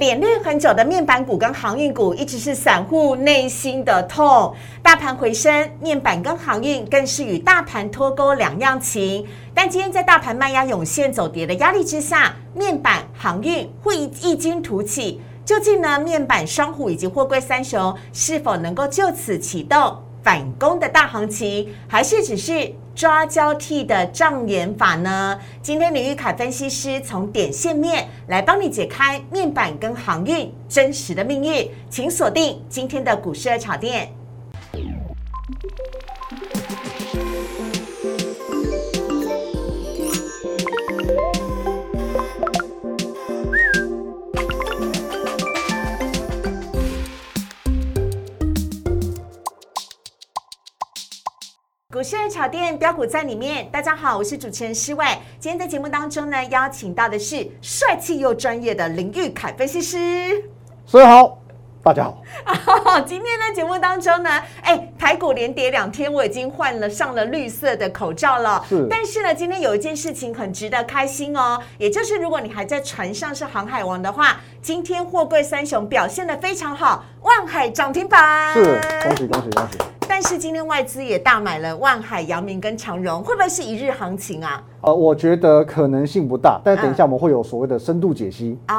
脸绿很久的面板股跟航运股，一直是散户内心的痛。大盘回升，面板跟航运更是与大盘脱钩两样情。但今天在大盘卖压涌现、走跌的压力之下，面板、航运会异军突起。究竟呢？面板双虎以及货柜三雄是否能够就此启动反攻的大行情，还是只是？抓交替的障眼法呢？今天李玉凯分析师从点线面来帮你解开面板跟航运真实的命运，请锁定今天的股市二炒店。股市炒店标股在里面，大家好，我是主持人施伟。今天在节目当中呢，邀请到的是帅气又专业的林玉凯分析师。所以好，大家好。今天呢节目当中呢，哎，台股连跌两天，我已经换了上了绿色的口罩了。是。但是呢，今天有一件事情很值得开心哦，也就是如果你还在船上是航海王的话，今天货柜三雄表现的非常好，万海涨停板。是，恭喜恭喜恭喜。但是今天外资也大买了万海、阳明跟长荣，会不会是一日行情啊？呃，我觉得可能性不大，但等一下我们会有所谓的深度解析。哦，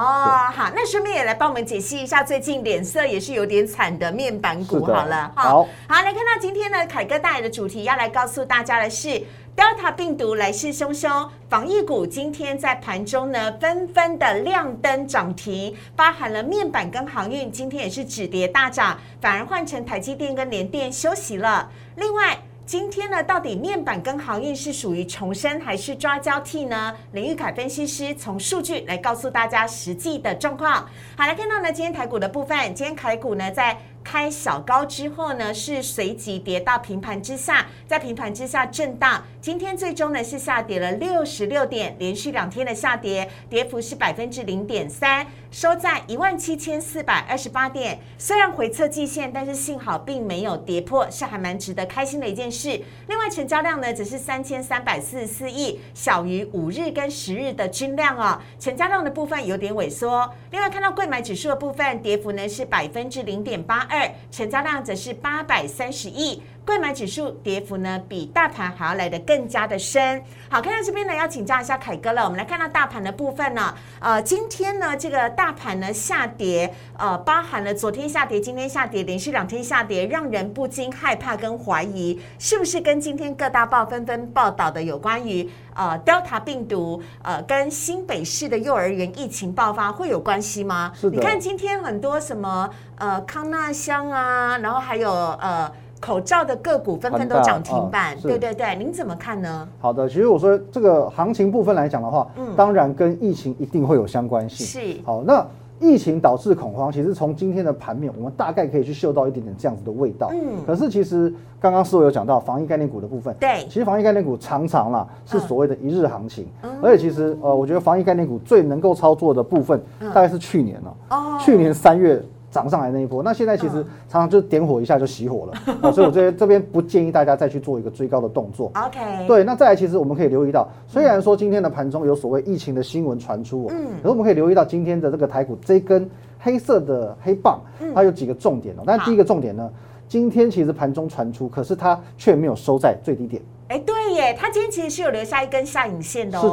好，那顺便也来帮我们解析一下最近脸色也是有点惨的面板股。好了，好，好来看到今天呢，凯哥带来的主题要来告诉大家的是。Delta 病毒来势汹汹，防疫股今天在盘中呢纷纷的亮灯涨停，包含了面板跟航运，今天也是止跌大涨，反而换成台积电跟联电休息了。另外，今天呢，到底面板跟航运是属于重生还是抓交替呢？林玉凯分析师从数据来告诉大家实际的状况。好，来看到呢，今天台股的部分，今天台股呢在。开小高之后呢，是随即跌到平盘之下，在平盘之下震荡。今天最终呢是下跌了六十六点，连续两天的下跌，跌幅是百分之零点三，收在一万七千四百二十八点。虽然回测季线，但是幸好并没有跌破，是还蛮值得开心的一件事。另外成交量呢只是三千三百四十四亿，小于五日跟十日的均量哦。成交量的部分有点萎缩。另外看到贵买指数的部分，跌幅呢是百分之零点八。二成交量则是八百三十亿。贵买指数跌幅呢，比大盘还要来得更加的深。好，看到这边呢，要请教一下凯哥了。我们来看到大盘的部分呢，呃，今天呢，这个大盘呢下跌，呃，包含了昨天下跌、今天下跌，连续两天下跌，让人不禁害怕跟怀疑，是不是跟今天各大报纷纷报道的有关于呃 Delta 病毒，呃，跟新北市的幼儿园疫情爆发会有关系吗？是的。你看今天很多什么呃康纳香啊，然后还有呃。口罩的个股纷纷都涨停板，对对对，您怎么看呢？好的，其实我说这个行情部分来讲的话，嗯，当然跟疫情一定会有相关性。是，好，那疫情导致恐慌，其实从今天的盘面，我们大概可以去嗅到一点点这样子的味道。嗯，可是其实刚刚师傅有讲到防疫概念股的部分，对，其实防疫概念股常常啦是所谓的一日行情，而且其实呃，我觉得防疫概念股最能够操作的部分，大概是去年了，哦，去年三月。涨上来那一波，那现在其实常常就点火一下就熄火了，所以我这这边不建议大家再去做一个追高的动作。OK，对，那再来其实我们可以留意到，虽然说今天的盘中有所谓疫情的新闻传出，嗯，可是我们可以留意到今天的这个台股这根黑色的黑棒，它有几个重点哦。但第一个重点呢，今天其实盘中传出，可是它却没有收在最低点。哎，对耶，它今天其实是有留下一根下影线的。哦是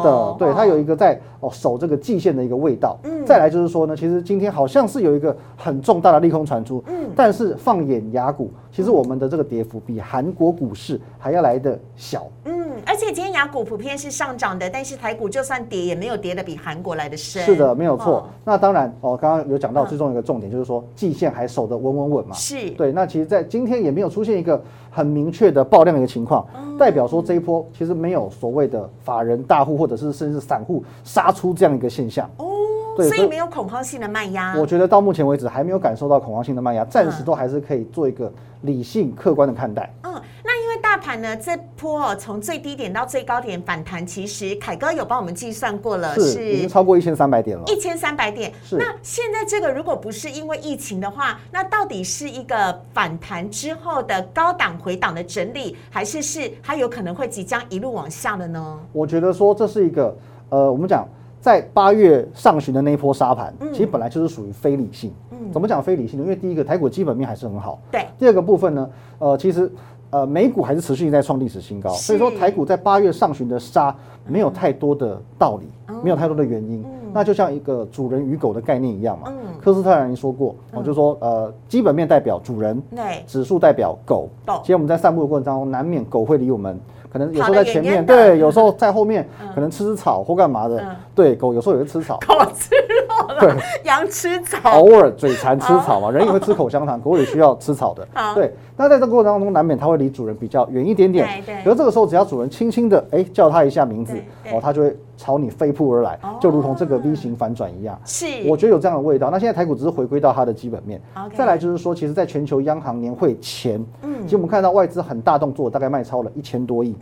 的，对，它有一个在哦守这个季线的一个味道。嗯，再来就是说呢，其实今天好像是有一个很重大的利空传出。嗯，但是放眼雅股，其实我们的这个跌幅比韩国股市还要来的小。嗯。而且今天雅股普遍是上涨的，但是台股就算跌也没有跌的比韩国来的深。是的，没有错。那当然哦，刚刚有讲到最重要一个重点，就是说季线还守得稳稳稳嘛。是对。那其实，在今天也没有出现一个很明确的爆量的一个情况，代表说这一波其实没有所谓的法人大户或者是甚至散户杀出这样一个现象。哦，所以没有恐慌性的卖压。我觉得到目前为止还没有感受到恐慌性的卖压，暂时都还是可以做一个理性客观的看待。嗯。大盘呢，这波从最低点到最高点反弹，其实凯哥有帮我们计算过了，是已经超过一千三百点了。一千三百点，那现在这个如果不是因为疫情的话，那到底是一个反弹之后的高档回档的整理，还是是它有可能会即将一路往下的呢？我觉得说这是一个，呃，我们讲在八月上旬的那一波沙盘，其实本来就是属于非理性。怎么讲非理性呢？因为第一个台股基本面还是很好。对。第二个部分呢，呃，其实呃美股还是持续在创历史新高，所以说台股在八月上旬的杀没有太多的道理，没有太多的原因。那就像一个主人与狗的概念一样嘛。科斯特人说过，我就说呃基本面代表主人，对，指数代表狗。其实我们在散步的过程当中，难免狗会离我们。可能有时候在前面，对，有时候在后面，可能吃吃草或干嘛的。对，狗有时候也会吃草。狗吃肉了。对，羊吃草。偶尔嘴馋吃草嘛，人也会吃口香糖，狗也需要吃草的。对，那在这个过程当中，难免它会离主人比较远一点点。对对。可是这个时候，只要主人轻轻的哎叫它一下名字，哦，它就会朝你飞扑而来，就如同这个 V 型反转一样。是。我觉得有这样的味道。那现在台股只是回归到它的基本面。再来就是说，其实在全球央行年会前，嗯，其实我们看到外资很大动作，大概卖超了一千多亿。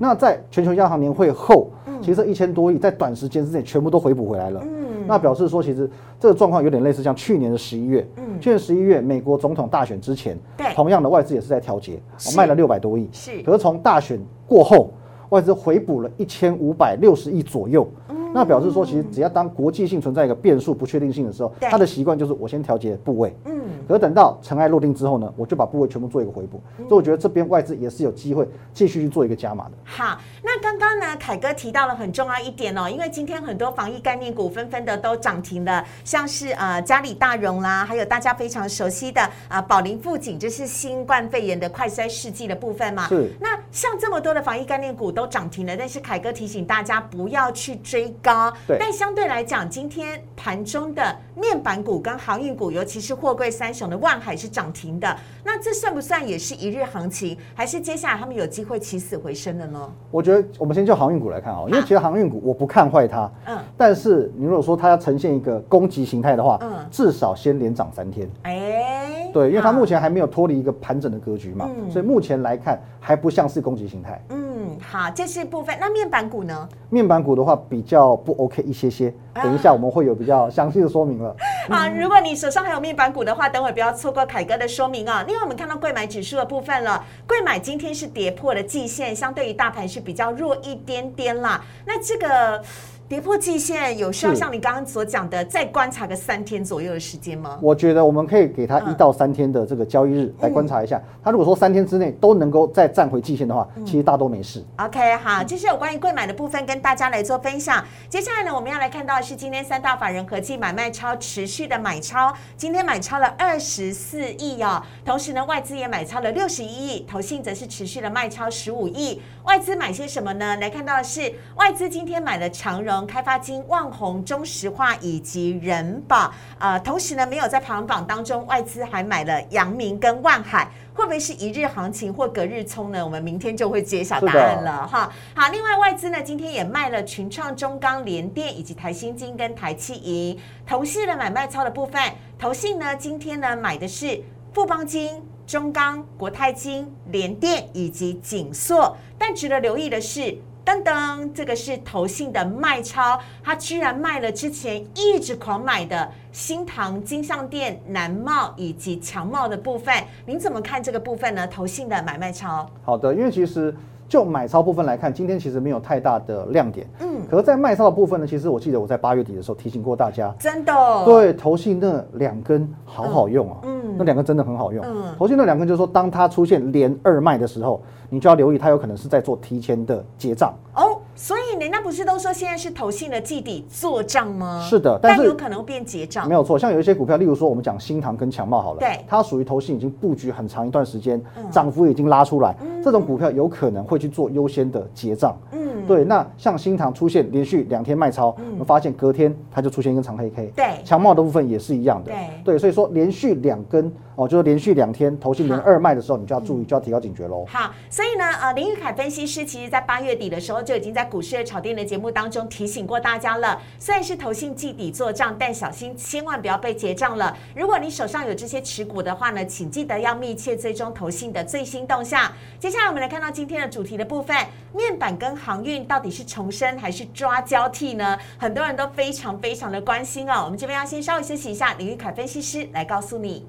嗯。那在全球央行年会后，其实这一千多亿在短时间之内全部都回补回来了。嗯，那表示说，其实这个状况有点类似像去年的十一月。嗯，去年十一月美国总统大选之前，对，同样的外资也是在调节，卖了六百多亿。是，可是从大选过后，外资回补了一千五百六十亿左右。那表示说，其实只要当国际性存在一个变数、不确定性的时候，他的习惯就是我先调节部位。嗯。可等到尘埃落定之后呢，我就把部位全部做一个回补。所以我觉得这边外资也是有机会继续去做一个加码的。好，那刚刚呢，凯哥提到了很重要一点哦，因为今天很多防疫概念股纷纷的都涨停了，像是呃嘉里大荣啦，还有大家非常熟悉的啊宝林富锦，就是新冠肺炎的快筛试剂的部分嘛。是。那像这么多的防疫概念股都涨停了，但是凯哥提醒大家不要去追。高，但相对来讲，今天盘中的面板股跟航运股，尤其是货柜三雄的万海是涨停的，那这算不算也是一日行情，还是接下来他们有机会起死回生的呢？我觉得我们先就航运股来看啊，因为其实航运股我不看坏它，嗯，但是你如果说它要呈现一个攻击形态的话，嗯，至少先连涨三天，哎，对，因为它目前还没有脱离一个盘整的格局嘛，所以目前来看还不像是攻击形态，嗯。好，这是部分。那面板股呢？面板股的话比较不 OK 一些些。等一下我们会有比较详细的说明了。好，如果你手上还有面板股的话，等会不要错过凯哥的说明啊。另外，我们看到贵买指数的部分了，贵买今天是跌破了季线，相对于大盘是比较弱一点点啦。那这个。跌破季线有需要像你刚刚所讲的，再观察个三天左右的时间吗？我觉得我们可以给他一到三天的这个交易日来观察一下。他如果说三天之内都能够再站回季线的话，其实大都没事。OK，好，这是有关于贵买的部分跟大家来做分享。接下来呢，我们要来看到的是今天三大法人合计买卖超持续的买超，今天买超了二十四亿哦。同时呢，外资也买超了六十一亿，投信则是持续的卖超十五亿。外资买些什么呢？来看到的是外资今天买了长荣。开发金、万宏、中石化以及人保，呃，同时呢，没有在排行榜当中，外资还买了阳明跟万海，会不会是一日行情或隔日冲呢？我们明天就会揭晓答案了哈。好，另外外资呢，今天也卖了群创、中钢、联电以及台新金跟台气银，同系的买卖超的部分，投信呢，今天呢买的是富邦金、中钢、国泰金、联电以及锦硕，但值得留意的是。噔噔，这个是投信的卖超，他居然卖了之前一直狂买的新塘、金相店、南茂以及强茂的部分，您怎么看这个部分呢？投信的买卖超？好的，因为其实就买超部分来看，今天其实没有太大的亮点。嗯，可是，在卖超的部分呢，其实我记得我在八月底的时候提醒过大家，真的，对，投信那两根好好用啊，嗯，那两根真的很好用。嗯，投信那两根就是说，当它出现连二卖的时候。你就要留意，它有可能是在做提前的结账哦。所以人家不是都说现在是投信的季底做账吗？是的，但有可能变结账。没有错，像有一些股票，例如说我们讲新塘跟强茂好了，对，它属于投信已经布局很长一段时间，涨幅已经拉出来，这种股票有可能会去做优先的结账。嗯，对。那像新塘出现连续两天卖超，我们发现隔天它就出现一根长黑 K。对，强茂的部分也是一样的。对，对，所以说连续两根。哦，就是连续两天投信连二卖的时候，你就要注意，就要提高警觉喽。好，所以呢，呃，林玉凯分析师其实在八月底的时候就已经在股市的炒店的节目当中提醒过大家了。虽然是投信季底做账，但小心千万不要被结账了。如果你手上有这些持股的话呢，请记得要密切追踪投信的最新动向。接下来我们来看到今天的主题的部分，面板跟航运到底是重生还是抓交替呢？很多人都非常非常的关心哦。我们这边要先稍微休息一下，林玉凯分析师来告诉你。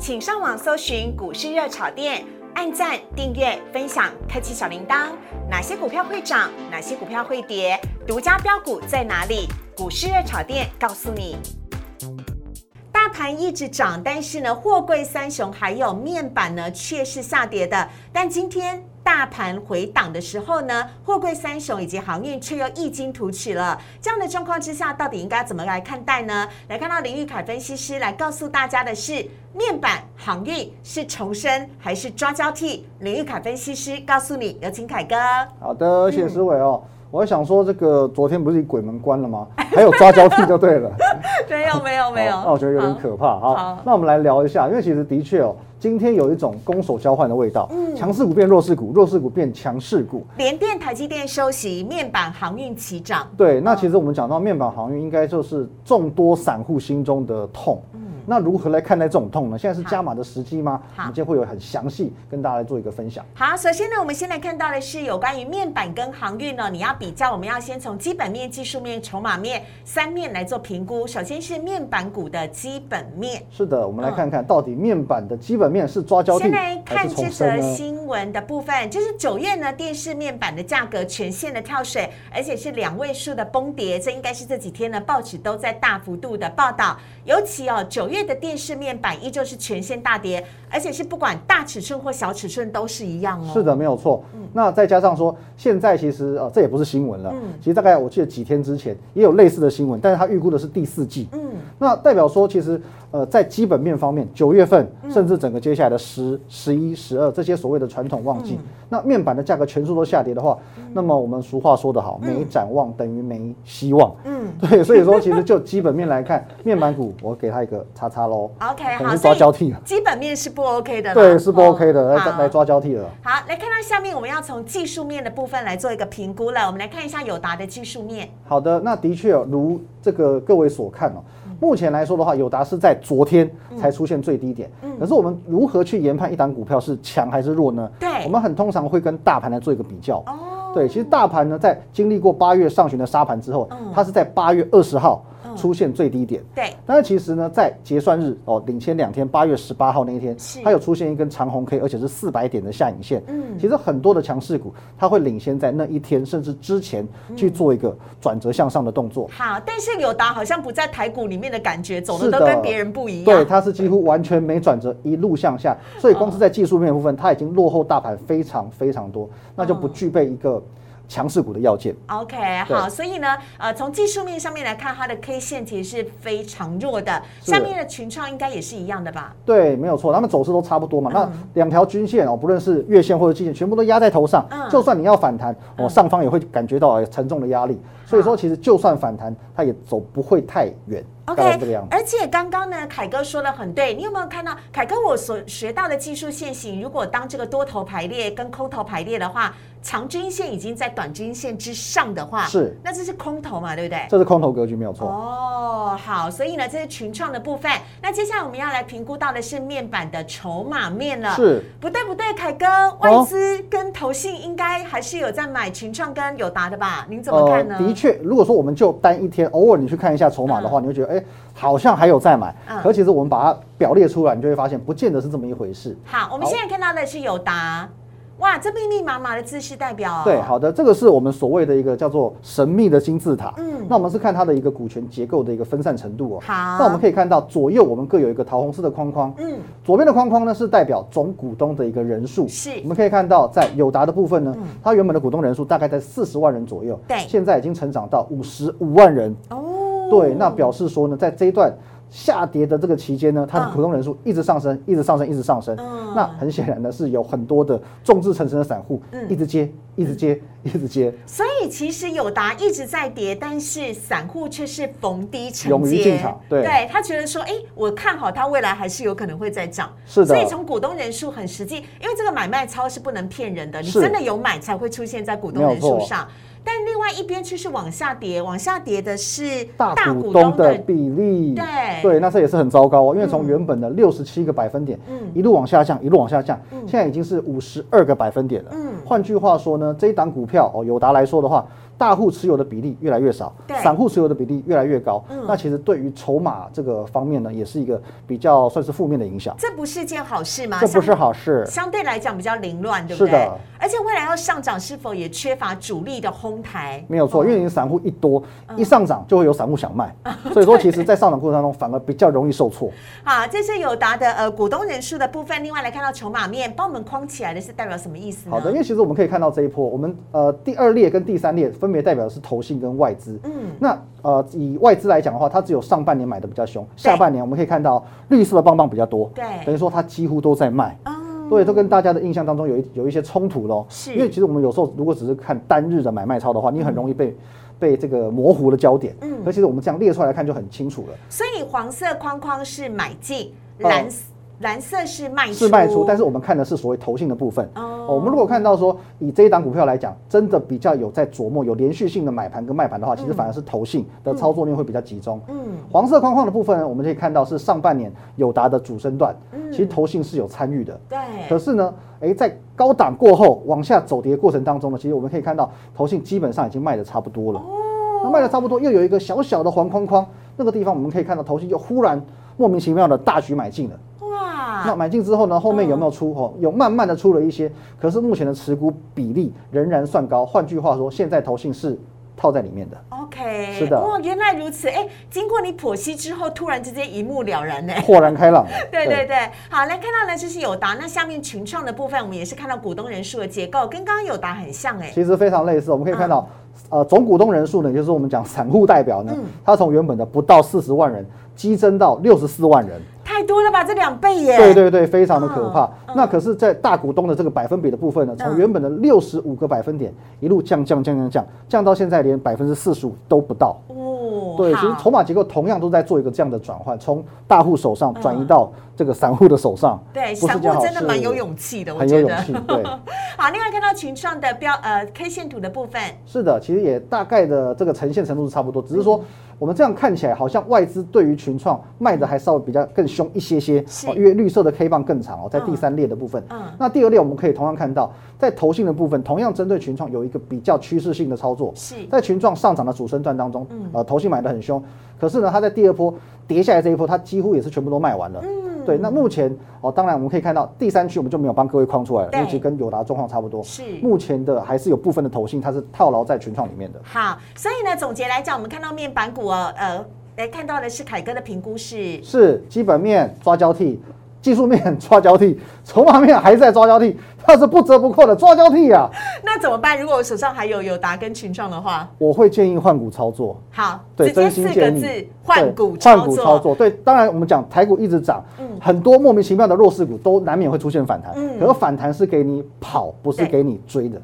请上网搜寻股市热炒店，按赞、订阅、分享，开启小铃铛。哪些股票会涨？哪些股票会跌？独家标股在哪里？股市热炒店告诉你。大盘一直涨，但是呢，货柜三雄还有面板呢，却是下跌的。但今天大盘回档的时候呢，货柜三雄以及航运却又异军突起了。这样的状况之下，到底应该怎么来看待呢？来看到林玉凯分析师来告诉大家的是，面板航运是重生还是抓交替？林玉凯分析师告诉你，有请凯哥。好的，谢谢思伟哦。我想说，这个昨天不是鬼门关了吗？还有抓交替就对了。没有没有没有。那我觉得有点可怕。好，那我们来聊一下，因为其实的确哦，今天有一种攻守交换的味道。嗯。强势股变弱势股，弱势股变强势股。联电、台积电收息，面板航运齐涨。对，那其实我们讲到面板航运，应该就是众多散户心中的痛。那如何来看待这种痛呢？现在是加码的时机吗？我们今天会有很详细跟大家来做一个分享。好，首先呢，我们先来看到的是有关于面板跟航运呢，你要比较，我们要先从基本面、技术面、筹码面三面来做评估。首先是面板股的基本面。是的，我们来看看到底面板的基本面是抓交替先来看这则新闻的部分，就是九月呢，电视面板的价格全线的跳水，而且是两位数的崩跌，这应该是这几天呢报纸都在大幅度的报道，尤其哦九月。的电视面板依旧是全线大跌，而且是不管大尺寸或小尺寸都是一样哦。是的，没有错。那再加上说，现在其实呃，这也不是新闻了。嗯。其实大概我记得几天之前也有类似的新闻，但是他预估的是第四季。嗯。那代表说，其实呃，在基本面方面，九月份甚至整个接下来的十、十一、十二这些所谓的传统旺季，那面板的价格全数都下跌的话，那么我们俗话说得好，没展望等于没希望。嗯。对，所以说其实就基本面来看，面板股我给他一个叉叉喽。OK，好，抓交替基本面是不 OK 的。对，是不 OK 的，来来抓交替了。好，来看到下面我们要。从技术面的部分来做一个评估了，我们来看一下友达的技术面。好的，那的确如这个各位所看哦，目前来说的话，友达是在昨天才出现最低点。嗯，可是我们如何去研判一档股票是强还是弱呢？对，我们很通常会跟大盘来做一个比较。哦，对，其实大盘呢，在经历过八月上旬的沙盘之后，它是在八月二十号。出现最低点，对。但是其实呢，在结算日哦，领先两天，八月十八号那一天，它有出现一根长红 K，而且是四百点的下影线。嗯，其实很多的强势股，它会领先在那一天，甚至之前去做一个转折向上的动作。好，但是友达好像不在台股里面的感觉，走的都跟别人不一样。对，它是几乎完全没转折，一路向下，所以光是在技术面部分，它已经落后大盘非常非常多，那就不具备一个。强势股的要件。OK，好，所以呢，呃，从技术面上面来看，它的 K 线其实是非常弱的。下面的群创应该也是一样的吧？对，没有错，他们走势都差不多嘛。那两条均线哦，不论是月线或者季线，全部都压在头上。嗯。就算你要反弹，哦，上方也会感觉到沉重的压力。所以说，其实就算反弹，它也走不会太远。OK，而且刚刚呢，凯哥说的很对。你有没有看到凯哥我所学到的技术线型？如果当这个多头排列跟空头排列的话，长均线已经在短均线之上的话，是，那这是空头嘛，对不对？这是空头格局，没有错。哦，好，所以呢，这是群创的部分。那接下来我们要来评估到的是面板的筹码面了。是，不对不对，凯哥，外资跟投信应该还是有在买群创跟友达的吧？您怎么看呢？的确，如果说我们就单一天，偶尔你去看一下筹码的话，你会觉得，哎。好像还有在买，可其实我们把它表列出来，你就会发现，不见得是这么一回事。好，我们现在看到的是友达，哇，这密密麻麻的字是代表？对，好的，这个是我们所谓的一个叫做神秘的金字塔。嗯，那我们是看它的一个股权结构的一个分散程度哦。好，那我们可以看到左右我们各有一个桃红色的框框。嗯，左边的框框呢是代表总股东的一个人数。是，我们可以看到在友达的部分呢，它原本的股东人数大概在四十万人左右。对，现在已经成长到五十五万人。哦，对，那表示说呢，在这一段。下跌的这个期间呢，它的普通人数一直上升，一直上升，一直上升。那很显然的是有很多的众志成城的散户，一直接，一直接，一直接。所以其实友达一直在跌，但是散户却是逢低承接，勇于进场。对，对他觉得说，哎，我看好它未来还是有可能会再涨。是的。所以从股东人数很实际，因为这个买卖超是不能骗人的，你真的有买才会出现在股东人数上。但另外一边却是往下跌，往下跌的是大股东的比例。对对，那这也是很糟糕哦，因为从原本的六十七个百分点，嗯，一路往下降，一路往下降，现在已经是五十二个百分点了。嗯，换句话说呢，这一档股票哦，友达来说的话。大户持有的比例越来越少，散户持有的比例越来越高。嗯，那其实对于筹码这个方面呢，也是一个比较算是负面的影响。这不是件好事吗？这不是好事。相对来讲比较凌乱，对不对？是的。而且未来要上涨，是否也缺乏主力的哄抬？没有错，因为你散户一多，一上涨就会有散户想卖，所以说其实，在上涨过程当中反而比较容易受挫。好，这是友达的呃股东人数的部分。另外来看到筹码面，帮我们框起来的是代表什么意思？好的，因为其实我们可以看到这一波，我们呃第二列跟第三列分别代表的是投信跟外资。嗯，那呃以外资来讲的话，它只有上半年买的比较凶，下半年我们可以看到绿色的棒棒比较多。对，等于说它几乎都在卖。对，都跟大家的印象当中有一有一些冲突喽。是，因为其实我们有时候如果只是看单日的买卖超的话，你很容易被被这个模糊的焦点。嗯，而其实我们这样列出来看就很清楚了。所以黄色框框是买进，蓝蓝色是卖出，是卖出，但是我们看的是所谓投信的部分。哦，我们如果看到说以这一档股票来讲，真的比较有在琢磨有连续性的买盘跟卖盘的话，其实反而是投信的操作面会比较集中。嗯，黄色框框的部分，我们可以看到是上半年友达的主升段，其实投信是有参与的。对，可是呢，哎，在高档过后往下走跌过程当中呢，其实我们可以看到投信基本上已经卖的差不多了。哦，那卖的差不多，又有一个小小的黄框框，那个地方我们可以看到投信就忽然莫名其妙的大举买进了。那买进之后呢？后面有没有出？哦，有慢慢的出了一些，可是目前的持股比例仍然算高。换句话说，现在投信是套在里面的。OK，是的。哦，原来如此。哎，经过你剖析之后，突然之间一目了然呢，豁然开朗。对对对，好，来看到呢，就是友达。那下面群创的部分，我们也是看到股东人数的结构，跟刚刚友达很像哎。其实非常类似，我们可以看到，呃，总股东人数呢，就是我们讲散户代表呢，他从原本的不到四十万人，激增到六十四万人。太多了吧，这两倍耶！对对对，非常的可怕。那可是，在大股东的这个百分比的部分呢，从原本的六十五个百分点一路降降降降降，降到现在连百分之四十五都不到。哦，对，其实筹码结构同样都在做一个这样的转换，从大户手上转移到这个散户的手上。对，散户真的蛮有勇气的，很有勇气。对，好，另外看到群创的标呃 K 线图的部分，是的，其实也大概的这个呈现程度是差不多，只是说。我们这样看起来，好像外资对于群创卖的还稍微比较更凶一些些，因为绿色的 K 棒更长哦，在第三列的部分。嗯，那第二列我们可以同样看到，在投信的部分，同样针对群创有一个比较趋势性的操作。是，在群创上涨的主升段当中，呃，投信买的很凶，可是呢，它在第二波跌下来这一波，它几乎也是全部都卖完了。嗯对，那目前哦，当然我们可以看到第三区我们就没有帮各位框出来了，因为其实跟友达状况差不多。是，目前的还是有部分的投信它是套牢在群创里面的。好，所以呢，总结来讲，我们看到面板股哦，呃，来看到的是凯哥的评估是是基本面抓交替。技术面抓交替，筹码面还在抓交替，它是不折不扣的抓交替啊。那怎么办？如果我手上还有有达跟群创的话，我会建议换股操作。好，对，真心建议换股换股操作。对，当然我们讲台股一直涨，很多莫名其妙的弱势股都难免会出现反弹。嗯，可是反弹是给你跑，不是给你追的。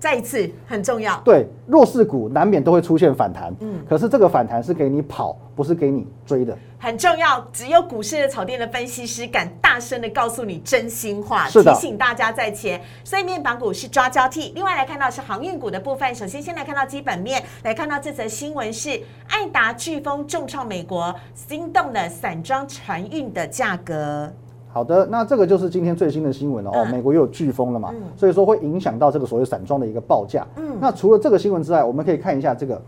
再一次很重要，对弱势股难免都会出现反弹，嗯，可是这个反弹是给你跑，不是给你追的，很重要。只有股市的草甸的分析师敢大声的告诉你真心话，提醒大家在前。所以面板股是抓交替。另外来看到是航运股的部分，首先先来看到基本面，来看到这则新闻是爱达飓风重创美国，惊动了散装船运的价格。好的，那这个就是今天最新的新闻了哦。美国又有飓风了嘛，所以说会影响到这个所谓散装的一个报价。嗯，那除了这个新闻之外，我们可以看一下这个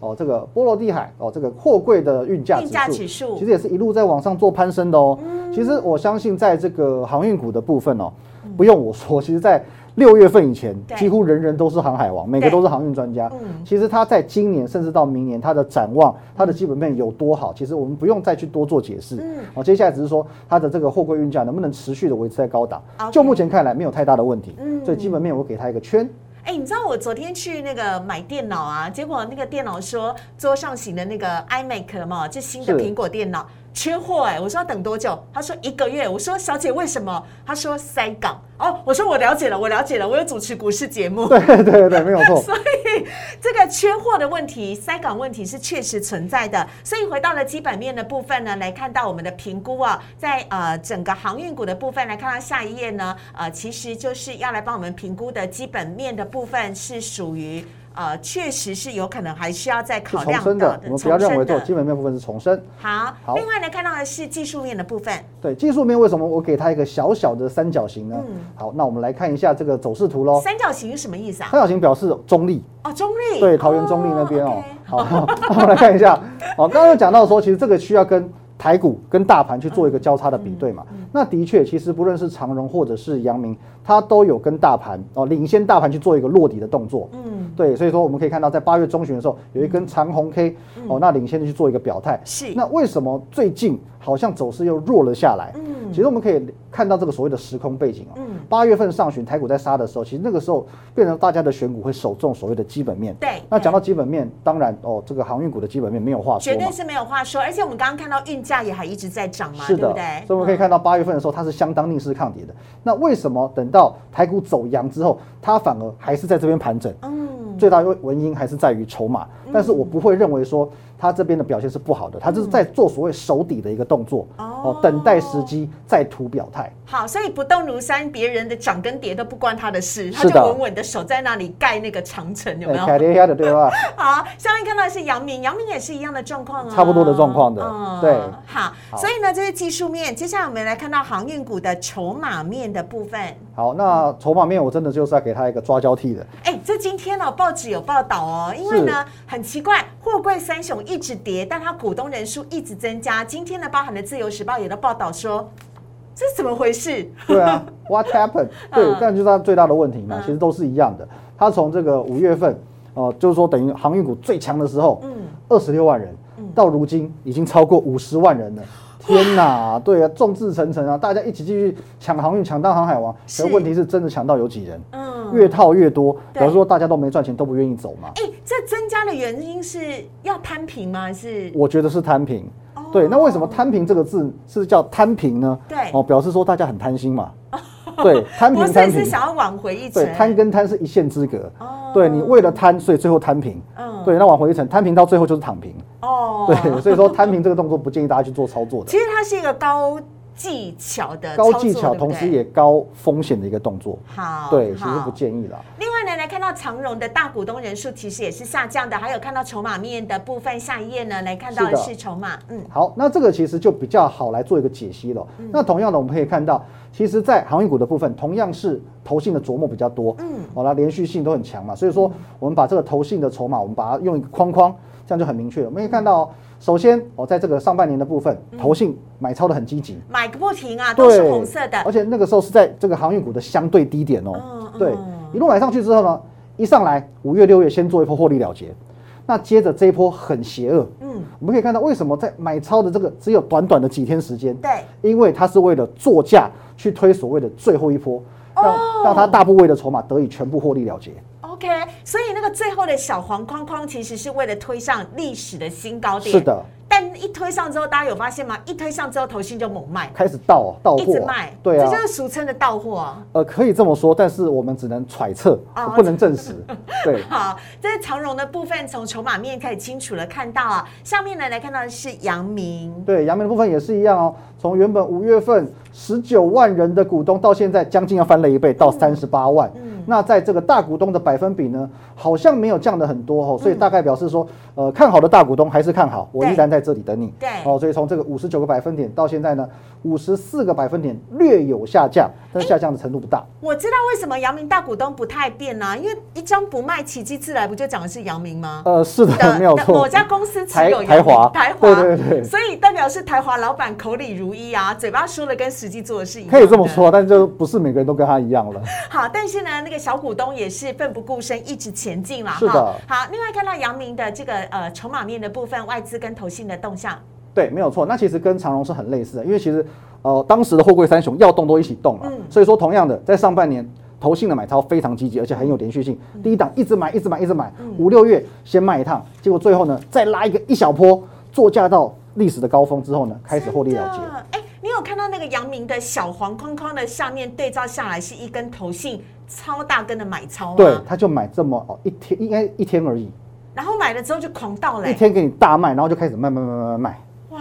哦，这个波罗的海哦，这个货柜的运价指数，其实也是一路在往上做攀升的哦。其实我相信，在这个航运股的部分哦，不用我说，其实在。六月份以前，几乎人人都是航海王，每个都是航运专家。其实他在今年甚至到明年，他的展望、他的基本面有多好，其实我们不用再去多做解释。好，接下来只是说他的这个货柜运价能不能持续的维持在高档。就目前看来，没有太大的问题。所以基本面我给他一个圈。哎，你知道我昨天去那个买电脑啊，结果那个电脑说桌上型的那个 iMac 嘛，就新的苹果电脑。缺货哎！我说要等多久？他说一个月。我说小姐为什么？他说塞港哦。我说我了解了，我了解了。我有主持股市节目。对 对对，没有错。所以这个缺货的问题、塞港问题是确实存在的。所以回到了基本面的部分呢，来看到我们的评估啊，在呃整个航运股的部分来看到下一页呢，呃，其实就是要来帮我们评估的基本面的部分是属于。呃，确实是有可能还需要再考量的。我们不要认为做基本面部分是重生。好，好。另外呢，看到的是技术面的部分。对，技术面为什么我给它一个小小的三角形呢？嗯。好，那我们来看一下这个走势图喽。三角形是什么意思啊？三角形表示中立。哦，中立。对，桃园中立那边哦。好，我们来看一下。好，刚刚讲到说，其实这个需要跟台股跟大盘去做一个交叉的比对嘛，那的确，其实不论是长荣或者是阳明，它都有跟大盘哦领先大盘去做一个落底的动作。嗯，对，所以说我们可以看到，在八月中旬的时候，有一根长红 K 哦，那领先的去做一个表态。是。那为什么最近好像走势又弱了下来？嗯，其实我们可以看到这个所谓的时空背景哦。嗯。八月份上旬台股在杀的时候，其实那个时候变成大家的选股会首重所谓的基本面。对。那讲到基本面，当然哦，这个航运股的基本面没有话说。绝对是没有话说，而且我们刚刚看到运。价也还一直在涨嘛，对不对？所以我们可以看到八月份的时候，它是相当逆势抗跌的。那为什么等到台股走阳之后，它反而还是在这边盘整？嗯，最大原因还是在于筹码。但是我不会认为说。他这边的表现是不好的，他就是在做所谓守底的一个动作哦，等待时机再图表态。好，所以不动如山，别人的涨跟跌都不关他的事，他就稳稳的守在那里盖那个长城，有没有？凯跌下的对吧？好，下面看到的是阳明，阳明也是一样的状况啊，差不多的状况的。对，好，所以呢，这是技术面。接下来我们来看到航运股的筹码面的部分。好，那筹码面我真的就是要给他一个抓交替的。哎，这今天呢，报纸有报道哦，因为呢，很奇怪，货柜三雄。一直跌，但它股东人数一直增加。今天呢，包含的《自由时报》也都报道说，这是怎么回事？对啊，What happened？对，但就是它最大的问题嘛，其实都是一样的。它从这个五月份，呃，就是说等于航运股最强的时候，嗯，二十六万人，到如今已经超过五十万人了。天哪，对啊，众志成城啊，大家一起继续抢航运，抢到航海王。可问题是，真的抢到有几人？嗯，越套越多。表示说，大家都没赚钱，都不愿意走嘛。哎，这增加的原因是要摊平吗？还是？我觉得是摊平。对，那为什么摊平这个字是叫摊平呢？对，哦，表示说大家很贪心嘛。对，摊平摊平是想要挽回一层。对，摊跟摊是一线之隔。哦。对你为了摊，所以最后摊平。嗯。对，那挽回一层，摊平到最后就是躺平。哦。对，所以说摊平这个动作不建议大家去做操作的。其实它是一个高。技巧的高技巧，同时也高风险的一个动作。好，对，其实不建议了。另外呢，来看到长荣的大股东人数其实也是下降的，还有看到筹码面的部分。下一页呢，来看到的是筹码。嗯，好，那这个其实就比较好来做一个解析了。那同样的，我们可以看到，其实，在航运股的部分，同样是投信的琢磨比较多。嗯，好了，连续性都很强嘛，所以说我们把这个投信的筹码，我们把它用一个框框，这样就很明确了。我们可以看到。首先，我在这个上半年的部分，投信买超的很积极，买个不停啊，都是红色的。而且那个时候是在这个航运股的相对低点哦，对，一路买上去之后呢，一上来五月六月先做一波获利了结，那接着这一波很邪恶，嗯，我们可以看到为什么在买超的这个只有短短的几天时间，对，因为它是为了作价去推所谓的最后一波，让让它大部位的筹码得以全部获利了结。OK，所以那个最后的小黄框框，其实是为了推上历史的新高点。是的。但一推上之后，大家有发现吗？一推上之后，头信就猛卖，开始倒倒货，一直卖。对啊，这就是俗称的倒货啊。呃，可以这么说，但是我们只能揣测，不能证实。对。好，这是长荣的部分，从筹码面可以清楚的看到啊。下面呢来看到的是阳明。对，阳明的部分也是一样哦。从原本五月份十九万人的股东，到现在将近要翻了一倍，到三十八万。那在这个大股东的百分比呢，好像没有降的很多哦，所以大概表示说，呃，看好的大股东还是看好，我依然在这里等你。对，哦，所以从这个五十九个百分点到现在呢，五十四个百分点略有下降，但下降的程度不大。我知道为什么阳明大股东不太变呢？因为一张不卖，奇迹自来，不就讲的是阳明吗？呃，是的，没有错。某家公司持有台华，台华，对对对，所以代表是台华老板口里如一啊，嘴巴说的跟实际做的是一样。可以这么说，但就不是每个人都跟他一样了。好，但是呢，那个小股东也。是奋不顾身，一直前进了哈。好，另外看到阳明的这个呃筹码面的部分，外资跟投信的动向，对，没有错。那其实跟长荣是很类似的，因为其实呃当时的货柜三雄要动都一起动了，所以说同样的在上半年投信的买超非常积极，而且很有连续性。第一档一直买，一直买，一直买，五六月先卖一趟，结果最后呢再拉一个一小波，作价到历史的高峰之后呢，开始获利了结。你有看到那个阳明的小黄框框的下面对照下来是一根头信超大根的买超吗？对，他就买这么哦一天，应该一天而已。然后买了之后就狂倒了，一天给你大卖，然后就开始卖卖卖卖卖。哇！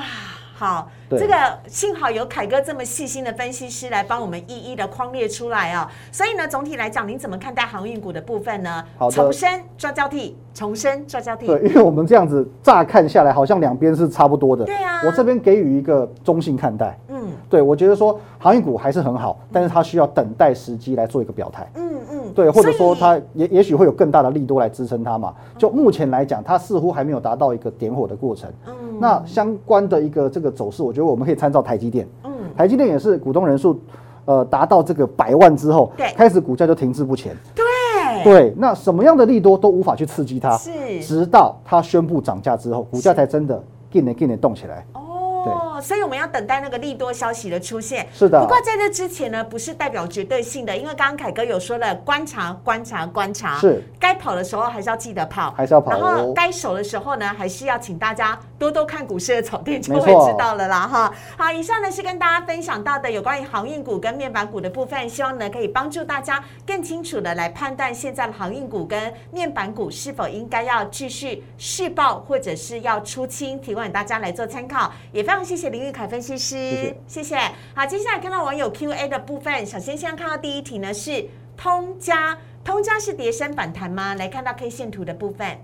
好，这个幸好有凯哥这么细心的分析师来帮我们一一的框列出来哦。所以呢，总体来讲，您怎么看待航运股的部分呢？好重申抓交替，重申抓交替。对，因为我们这样子乍看下来，好像两边是差不多的。对啊。我这边给予一个中性看待。嗯。对，我觉得说航运股还是很好，但是它需要等待时机来做一个表态。嗯。嗯，对，或者说它也也许会有更大的力度来支撑它嘛。就目前来讲，它似乎还没有达到一个点火的过程。嗯，那相关的一个这个走势，我觉得我们可以参照台积电。嗯，台积电也是股东人数呃达到这个百万之后，对，开始股价就停滞不前。对，对，那什么样的利多都无法去刺激它，是，直到它宣布涨价之后，股价才真的 g 点 n 动起来。哦，所以我们要等待那个利多消息的出现。是的。不过在这之前呢，不是代表绝对性的，因为刚刚凯哥有说了，观察、观察、观察。是。该跑的时候还是要记得跑，还是要跑。然后该守的时候呢，还是要请大家多多看股市的草甸，就会知道了啦哈。好，以上呢是跟大家分享到的有关于航运股跟面板股的部分，希望呢可以帮助大家更清楚的来判断现在的航运股跟面板股是否应该要继续试爆，或者是要出清，提供给大家来做参考。也非常谢谢林玉凯。分析师，谢谢。好，接下来看到网友 Q&A 的部分，首先先看到第一题呢，是通家，通家是叠升反弹吗？来看到 K 线图的部分。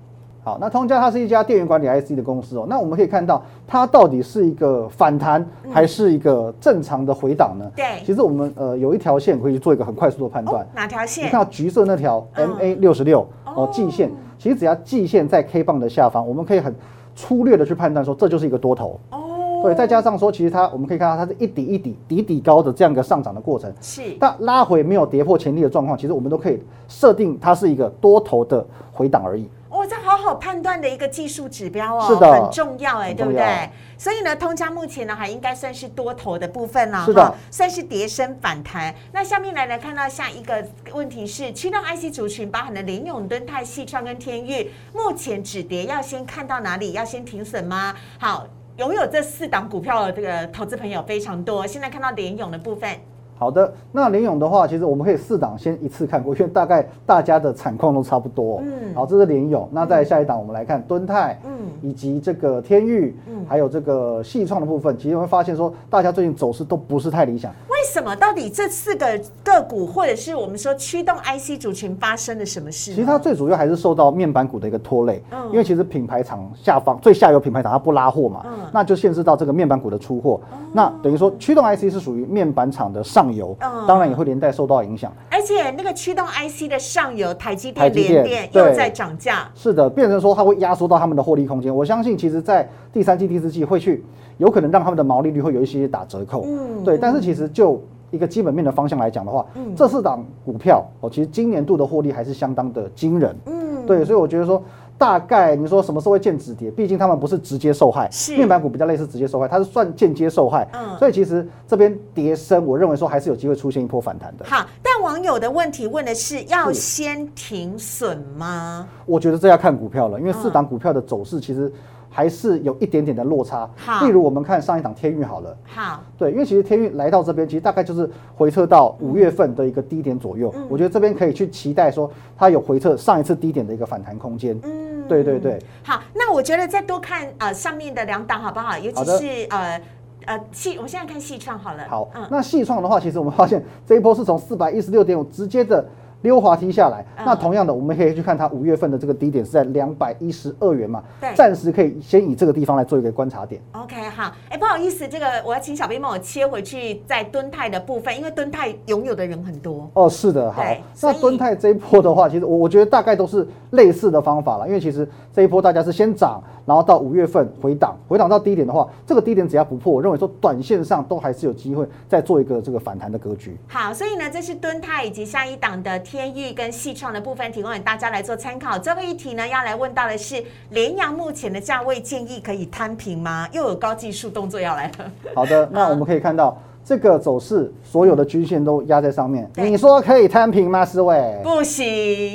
好，那通家它是一家电源管理 IC 的公司哦。那我们可以看到，它到底是一个反弹，还是一个正常的回档呢？对，其实我们呃有一条线可以做一个很快速的判断。哪条线？你看到橘色那条 MA 六十六哦，季线。其实只要季线在 K 棒的下方，我们可以很粗略的去判断说，这就是一个多头。哦。对，再加上说，其实它我们可以看到，它是一底一底底底高的这样一个上涨的过程。是，但拉回没有跌破前低的状况，其实我们都可以设定它是一个多头的回档而已。哇，这好好判断的一个技术指标哦，是的，很重要哎，对不对？所以呢，通家目前呢还应该算是多头的部分了，是的，算是跌升反弹。那下面来来看到下一个问题是，驱动 IC 族群包含的联永、敦泰、细创跟天域，目前止跌要先看到哪里？要先停损吗？好。拥有这四档股票的这个投资朋友非常多。现在看到联勇的部分，好的，那联勇的话，其实我们可以四档先一次看过，因为大概大家的产况都差不多。嗯，好，这是联勇。那在下一档，我们来看敦泰，嗯，以及这个天域，嗯，还有这个细创的部分，其实会发现说，大家最近走势都不是太理想。为什么？到底这四个个股，或者是我们说驱动 IC 族群发生了什么事？其实它最主要还是受到面板股的一个拖累。嗯，因为其实品牌厂下方最下游品牌厂它不拉货嘛，嗯，那就限制到这个面板股的出货。那等于说驱动 IC 是属于面板厂的上游，当然也会连带受到影响。而且那个驱动 IC 的上游，台积电、联电又在涨价。是的，变成说它会压缩到他们的获利空间。我相信，其实，在第三季、第四季会去。有可能让他们的毛利率会有一些打折扣，嗯，对，但是其实就一个基本面的方向来讲的话，嗯，这四档股票哦，其实今年度的获利还是相当的惊人，嗯，对，所以我觉得说大概你说什么时候会见止跌，毕竟他们不是直接受害，是面板股比较类似直接受害，它是算间接受害，嗯，所以其实这边跌升，我认为说还是有机会出现一波反弹的。好，但网友的问题问的是要先停损吗？我觉得这要看股票了，因为四档股票的走势其实。还是有一点点的落差。好，例如我们看上一档天运好了。好，对，因为其实天运来到这边，其实大概就是回撤到五月份的一个低点左右。我觉得这边可以去期待说它有回撤上一次低点的一个反弹空间。嗯，对对对。好，那我觉得再多看呃上面的两档好不好？尤其是呃呃细，我现在看细创好了。好，嗯那细创的话，其实我们发现这一波是从四百一十六点五直接的。溜滑梯下来，那同样的，我们可以去看它五月份的这个低点是在两百一十二元嘛？对，暂时可以先以这个地方来做一个观察点。OK，好，哎，不好意思，这个我要请小编帮我切回去，在敦泰的部分，因为敦泰拥有的人很多。哦，是的，好。那敦泰这一波的话，其实我我觉得大概都是类似的方法了，因为其实这一波大家是先涨，然后到五月份回档，回档到低点的话，这个低点只要不破，我认为说短线上都还是有机会再做一个这个反弹的格局。好，所以呢，这是敦泰以及下一档的天域跟细。创的部分提供给大家来做参考。最后一题呢，要来问到的是，联阳目前的价位建议可以摊平吗？又有高技术动作要来了。好的，那我们可以看到。这个走势，所有的均线都压在上面。你说可以摊平吗？思伟不行，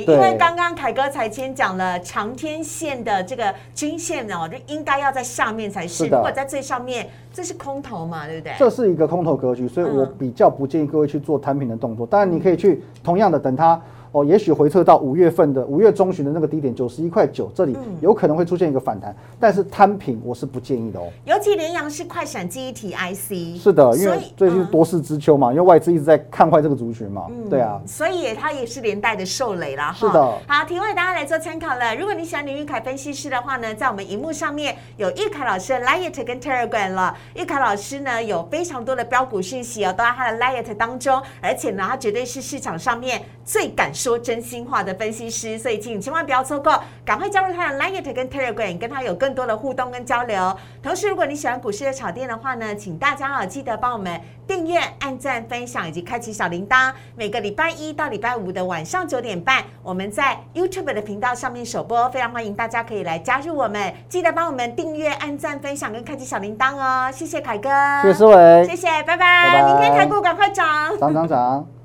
因为刚刚凯哥才先讲了长天线的这个均线哦，就应该要在下面才是。如果在最上面，这是空头嘛，对不对？这是一个空头格局，所以我比较不建议各位去做摊平的动作。当然，你可以去同样的等它哦，也许回撤到五月份的五月中旬的那个低点九十一块九，这里有可能会出现一个反弹，但是摊平我是不建议的哦。尤其联阳是快闪记忆体 IC，是的，因为最近多事之秋嘛，因为外资一直在看坏这个族群嘛，对啊，所以它也是连带的受累了。是的，好，提问大家来做参考了。如果你喜欢林玉凯分析师的话呢，在我们荧幕上面有玉凯老师的 Light 跟 Telegram 了。玉凯老师呢有非常多的标股讯息哦，都在他的 Light 当中，而且呢，他绝对是市场上面最敢说真心话的分析师，所以请你千万不要错过，赶快加入他的 Line 跟 Telegram，跟他有更多的互动跟交流。同时，如果你喜欢股市的炒店的话呢，请大家啊记得帮我们订阅、按赞、分享以及开启小铃铛。每个礼拜一到礼拜五的晚上九点半，我们在 YouTube 的频道上面首播，非常欢迎大家可以来加入我们。记得帮我们订阅、按赞、分享跟开启小铃铛哦。谢谢凯哥，谢谢思维，谢谢，拜拜。明天台股赶快涨，涨涨涨。